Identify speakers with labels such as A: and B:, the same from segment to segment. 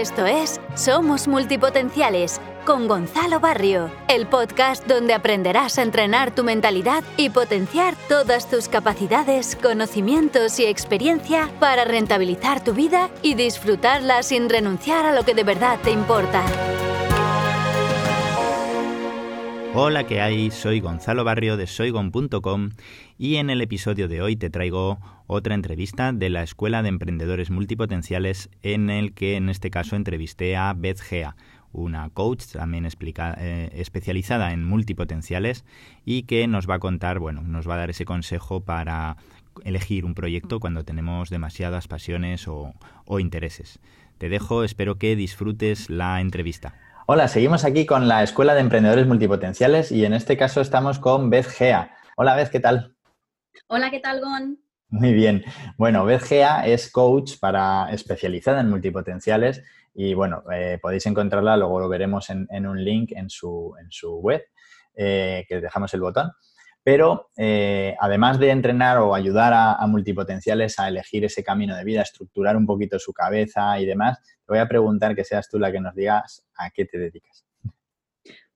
A: Esto es Somos Multipotenciales con Gonzalo Barrio, el podcast donde aprenderás a entrenar tu mentalidad y potenciar todas tus capacidades, conocimientos y experiencia para rentabilizar tu vida y disfrutarla sin renunciar a lo que de verdad te importa.
B: Hola, ¿qué hay? Soy Gonzalo Barrio de soygon.com y en el episodio de hoy te traigo otra entrevista de la Escuela de Emprendedores Multipotenciales en el que en este caso entrevisté a Beth Gea, una coach también eh, especializada en multipotenciales y que nos va a contar, bueno, nos va a dar ese consejo para elegir un proyecto cuando tenemos demasiadas pasiones o intereses. Te dejo, espero que disfrutes la entrevista.
C: Hola, seguimos aquí con la Escuela de Emprendedores Multipotenciales y en este caso estamos con Beth Gea. Hola Beth, ¿qué tal?
D: Hola, ¿qué tal, Gon?
C: Muy bien. Bueno, Beth Gea es coach para especializada en multipotenciales y bueno, eh, podéis encontrarla, luego lo veremos en, un link en su, en su web, eh, que dejamos el botón. Pero eh, además de entrenar o ayudar a, multipotenciales a elegir ese camino de vida, estructurar un poquito su cabeza y demás, te voy a preguntar que seas tú la que nos digas a qué te dedicas.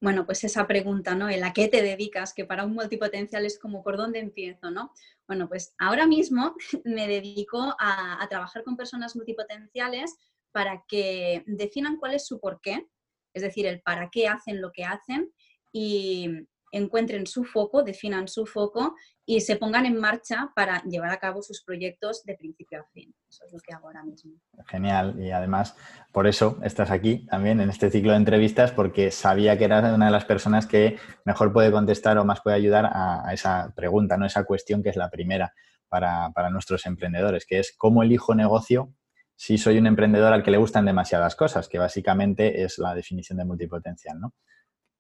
D: Bueno, pues esa pregunta, ¿no? El a qué te dedicas, que para un multipotencial es como por dónde empiezo, ¿no? Bueno, pues ahora mismo me dedico a, a trabajar con personas multipotenciales para que definan cuál es su porqué, es decir, el para qué hacen lo que hacen y, encuentren su foco, definan su foco y se pongan en marcha para llevar a cabo sus proyectos de principio a fin. Eso es lo que hago ahora mismo.
C: Genial. Y además, por eso estás aquí también en este ciclo de entrevistas, porque sabía que eras una de las personas que mejor puede contestar o más puede ayudar a, esa pregunta, ¿no? Esa cuestión que es la primera para, para nuestros emprendedores, que es cómo elijo negocio si soy un emprendedor al que le gustan demasiadas cosas, que básicamente es la definición de multipotencial, ¿no?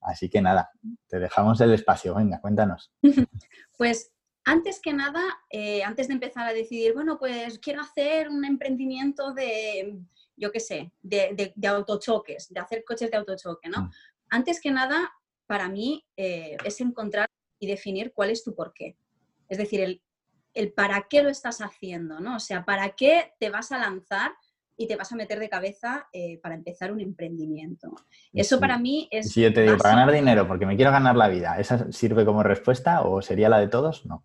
C: Así que nada, te dejamos el espacio. Venga, cuéntanos.
D: Pues antes que nada, eh, antes de empezar a decidir, bueno, pues quiero hacer un emprendimiento de, yo qué sé, de, autochoques, de hacer coches de autochoque, ¿no? Mm. Antes que nada, para mí eh, es encontrar y definir cuál es tu porqué. Es decir, el, el para qué lo estás haciendo, ¿no? O sea, para qué te vas a lanzar y te vas a meter de cabeza eh, para empezar un emprendimiento. Eso para mí es...
C: Si yo te digo, para ganar dinero, porque me quiero ganar la vida, ¿esa sirve como respuesta o sería la de todos? No.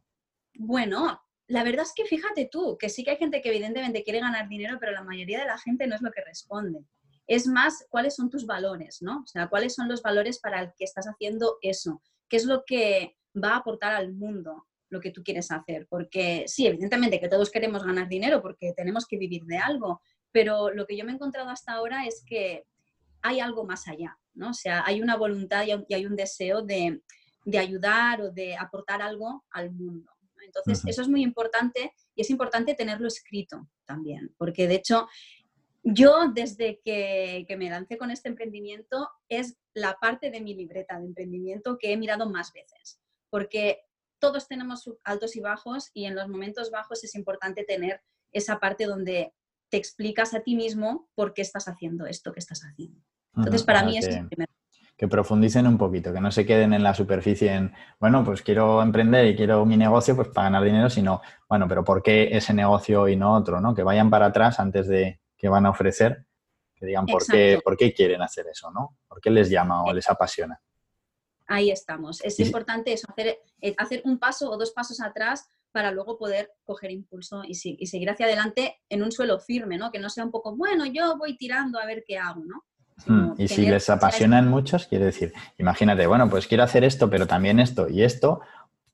D: Bueno, la verdad es que fíjate tú, que sí que hay gente que evidentemente quiere ganar dinero, pero la mayoría de la gente no es lo que responde. Es más, cuáles son tus valores, ¿no? O sea, cuáles son los valores para el que estás haciendo eso, qué es lo que va a aportar al mundo lo que tú quieres hacer. Porque sí, evidentemente que todos queremos ganar dinero porque tenemos que vivir de algo, pero lo que yo me he encontrado hasta ahora es que hay algo más allá, ¿no? O sea, hay una voluntad y hay un deseo de, ayudar o de aportar algo al mundo. Entonces, eso es muy importante y es importante tenerlo escrito también, porque de hecho, yo desde que, que, me lancé con este emprendimiento es la parte de mi libreta de emprendimiento que he mirado más veces, porque todos tenemos altos y bajos y en los momentos bajos es importante tener esa parte donde te explicas a ti mismo por qué estás haciendo esto que estás haciendo. Entonces, para mí es el primer
C: que profundicen un poquito, que no se queden en la superficie en, bueno, pues quiero emprender y quiero mi negocio pues para ganar dinero, sino, bueno, pero ¿por qué ese negocio y no otro? ¿no? Que vayan para atrás antes de que van a ofrecer, que digan por qué, por qué quieren hacer eso, ¿no? ¿Por qué les llama o les apasiona?
D: Ahí estamos. Es importante eso, hacer, eh, hacer un paso o dos pasos atrás para luego poder coger impulso y, seguir hacia adelante en un suelo firme, ¿no? Que no sea un poco, bueno, yo voy tirando a ver qué hago, ¿no?
C: Hmm, y si les apasionan muchos, quiere decir, imagínate, bueno, pues quiero hacer esto, pero también esto y esto,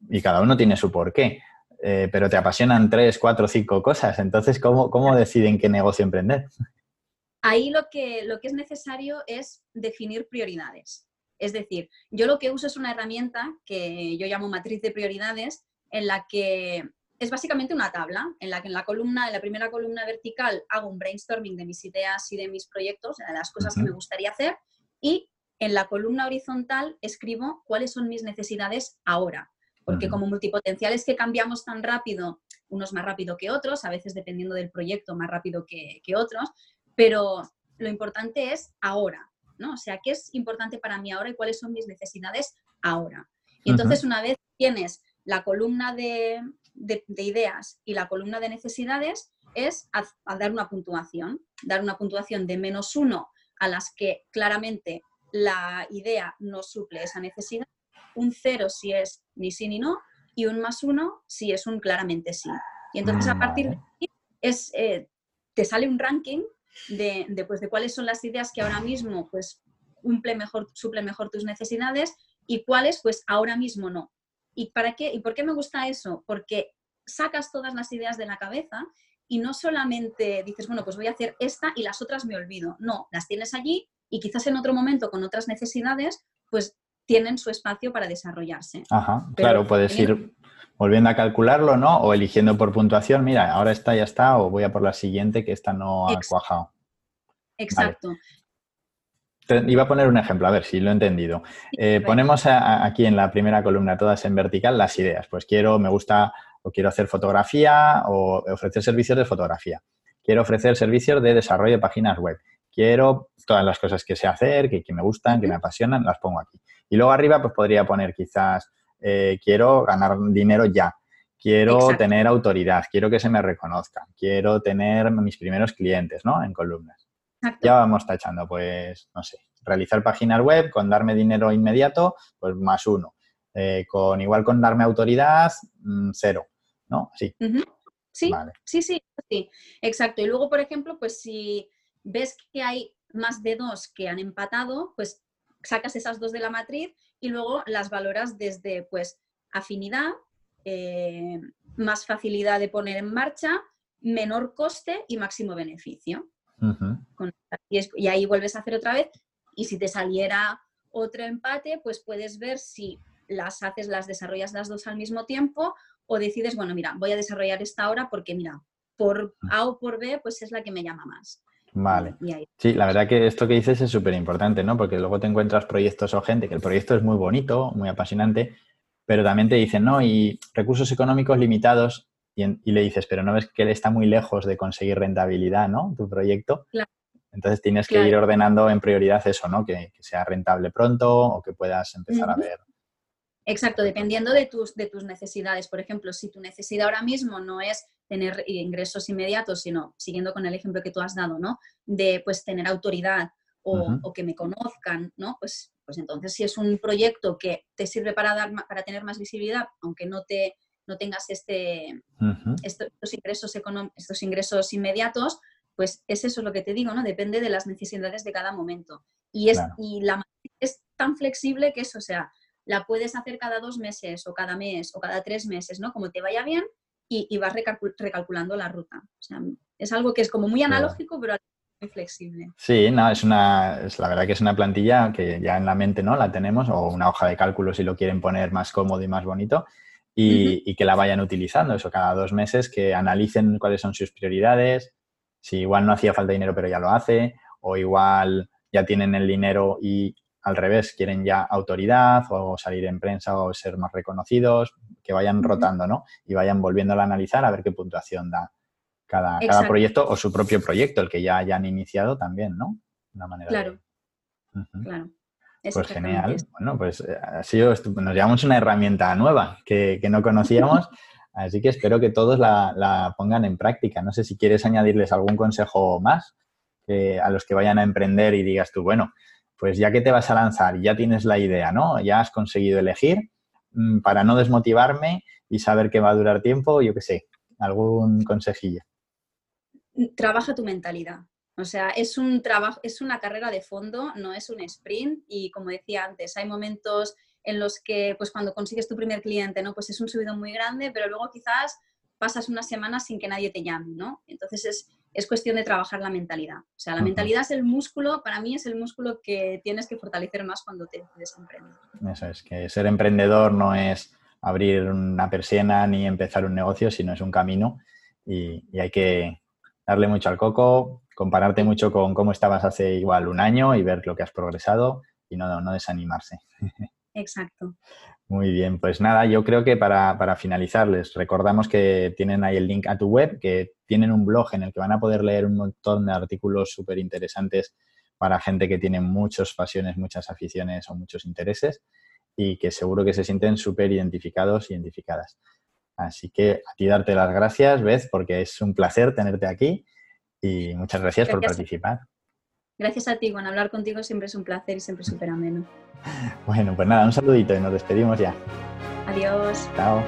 C: y cada uno tiene su porqué, eh, pero te apasionan tres, cuatro, cinco cosas, entonces, ¿cómo, cómo deciden qué negocio emprender?
D: Ahí lo que, lo que es necesario es definir prioridades. Es decir, yo lo que uso es una herramienta que yo llamo matriz de prioridades, en la que es básicamente una tabla en la que en la columna, en la primera columna vertical hago un brainstorming de mis ideas y de mis proyectos, de las cosas que me gustaría hacer, y en la columna horizontal escribo cuáles son mis necesidades ahora. Porque como multipotenciales que cambiamos tan rápido, unos más rápido que otros, a veces dependiendo del proyecto más rápido que, que otros, pero lo importante es ahora, ¿no? O sea, ¿qué es importante para mí ahora y cuáles son mis necesidades ahora? Y entonces una vez tienes la columna de, ideas y la columna de necesidades, es a, dar una puntuación, dar una puntuación de menos uno a las que claramente la idea no suple esa necesidad, un cero si es ni sí ni no, y un más uno si es un claramente sí. Y entonces a partir de ahí es, eh, te sale un ranking de, de, pues, de cuáles son las ideas que ahora mismo pues, cumple mejor, suple mejor tus necesidades y cuáles pues ahora mismo no. ¿Y para qué? ¿Y por qué me gusta eso? Porque sacas todas las ideas de la cabeza y no solamente dices, bueno, pues voy a hacer esta y las otras me olvido. No, las tienes allí y quizás en otro momento con otras necesidades, pues tienen su espacio para desarrollarse.
C: Ajá, claro, puedes ir volviendo a calcularlo, ¿no? O eligiendo por puntuación, mira, ahora esta ya está, o voy a por la siguiente que esta no ha cuajado.
D: Exacto.
C: Iba a poner un ejemplo, a ver si lo he entendido. Eh, ponemos aquí en la primera columna, todas en vertical, las ideas. Pues quiero, me gusta o quiero hacer fotografía o ofrecer servicios de fotografía. Quiero ofrecer servicios de desarrollo de páginas web. Quiero todas las cosas que sé hacer, que, me gustan, que me apasionan, las pongo aquí. Y luego arriba pues podría poner quizás, eh, quiero ganar dinero ya, quiero tener autoridad, quiero que se me reconozca, quiero tener mis primeros clientes, ¿no? En columnas. Ya vamos tachando, pues, no sé, realizar páginas web con darme dinero inmediato, pues más uno. Eh, con igual con darme autoridad, mm, cero. ¿no?
D: Sí. Sí, sí, sí, sí, exacto. Y luego, por ejemplo, pues si ves que hay más de dos que han empatado, pues sacas esas dos de la matriz y luego las valoras desde, pues, afinidad, eh, más facilidad de poner en marcha, menor coste y máximo beneficio. Y, ahí vuelves a hacer otra vez. Y si te saliera otro empate, pues puedes ver si las haces, las desarrollas las dos al mismo tiempo o decides, bueno, mira, voy a desarrollar esta hora porque, mira, por. A o por B, pues es la que me llama más.
C: Vale. Sí, la verdad que esto que dices es súper importante, ¿no? Porque luego te encuentras proyectos o gente que el proyecto es muy bonito, muy apasionante, pero también te dicen, no, y recursos económicos limitados, y, le dices, pero no ves que él está muy lejos de conseguir rentabilidad, ¿no? Tu proyecto. Claro. Entonces tienes que ir ordenando en prioridad eso, ¿no? Que, sea rentable pronto o que puedas empezar a ver
D: Exacto, dependiendo de tus, de tus necesidades. Por ejemplo, si tu necesidad ahora mismo no es tener ingresos inmediatos, sino, siguiendo con el ejemplo que tú has dado, ¿no? De pues tener autoridad o, que me conozcan, ¿no? Pues, pues entonces si es un proyecto que te sirve para, dar, para tener más visibilidad, aunque no, te, no tengas este, estos, ingresos estos ingresos inmediatos, pues es eso lo que te digo, ¿no? Depende de las necesidades de cada momento. Y, es, y la es tan flexible que eso, o sea, la puedes hacer cada dos meses o cada mes o cada tres meses, ¿no? Como te vaya bien y, vas recalculando la ruta. O sea, es algo que es como muy analógico, pero muy flexible.
C: Sí, no, es una, es la verdad que es una plantilla que ya en la mente no la tenemos, o una hoja de cálculo si lo quieren poner más cómodo y más bonito, y, y que la vayan utilizando, eso cada dos meses, que analicen cuáles son sus prioridades, si igual no hacía falta dinero pero ya lo hace, o igual ya tienen el dinero y al revés, quieren ya autoridad o salir en prensa o ser más reconocidos, que vayan rotando, ¿no? Y vayan volviendo a analizar a ver qué puntuación da cada, cada, proyecto o su propio proyecto, el que ya hayan iniciado también, ¿no?
D: Una manera claro, claro.
C: pues genial. Bueno, pues eh, ha sido nos llevamos una herramienta nueva que, no conocíamos, así que espero que todos la, pongan en práctica. No sé si quieres añadirles algún consejo más a los que vayan a emprender y digas tú, bueno, pues ya que te vas a lanzar, ya tienes la idea, ¿no? Ya has conseguido elegir, mm, para no desmotivarme y saber que va a durar tiempo, yo qué sé, algún consejillo.
D: Trabaja tu mentalidad. O sea, es un trabajo, es una carrera de fondo, no es un sprint. Y como decía antes, hay momentos en los que, pues cuando consigues tu primer cliente, ¿no? Pues es un subido muy grande, pero luego quizás pasas una semana sin que nadie te llame, ¿no? Entonces es, es cuestión de trabajar la mentalidad. O sea, la mentalidad es el músculo, para mí es el músculo que tienes que fortalecer más cuando te decides emprender.
C: Eso es, que ser emprendedor no es abrir una persiana ni empezar un negocio, sino es un camino y, hay que darle mucho al coco, compararte mucho con cómo estabas hace igual un año y ver lo que has progresado y no, no desanimarse.
D: Exacto.
C: Muy bien, pues nada, yo creo que para, para, finalizar les recordamos que tienen ahí el link a tu web, que tienen un blog en el que van a poder leer un montón de artículos súper interesantes para gente que tiene muchas pasiones, muchas aficiones o muchos intereses y que seguro que se sienten súper identificados, identificadas.
E: Así que a ti darte las gracias, Beth, porque es un placer tenerte aquí y muchas gracias, por participar.
D: Gracias a ti, con hablar contigo siempre es un placer y siempre súper ameno.
E: Bueno, pues nada, un saludito y nos despedimos ya.
D: Adiós.
E: Chao.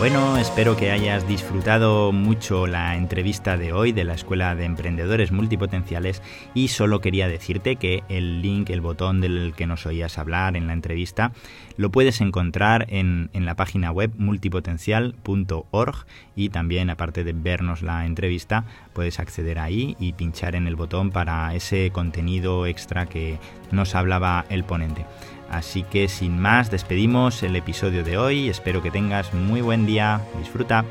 C: Bueno, espero que hayas disfrutado mucho la entrevista de hoy de la Escuela de Emprendedores Multipotenciales y solo quería decirte que el link, el botón del que nos oías hablar en la entrevista, lo puedes encontrar en, en la página web multipotencial.org y también aparte de vernos la entrevista puedes acceder ahí y pinchar en el botón para ese contenido extra que nos hablaba el ponente. Así que sin más, despedimos el episodio de hoy. Espero que tengas muy buen día. Disfruta.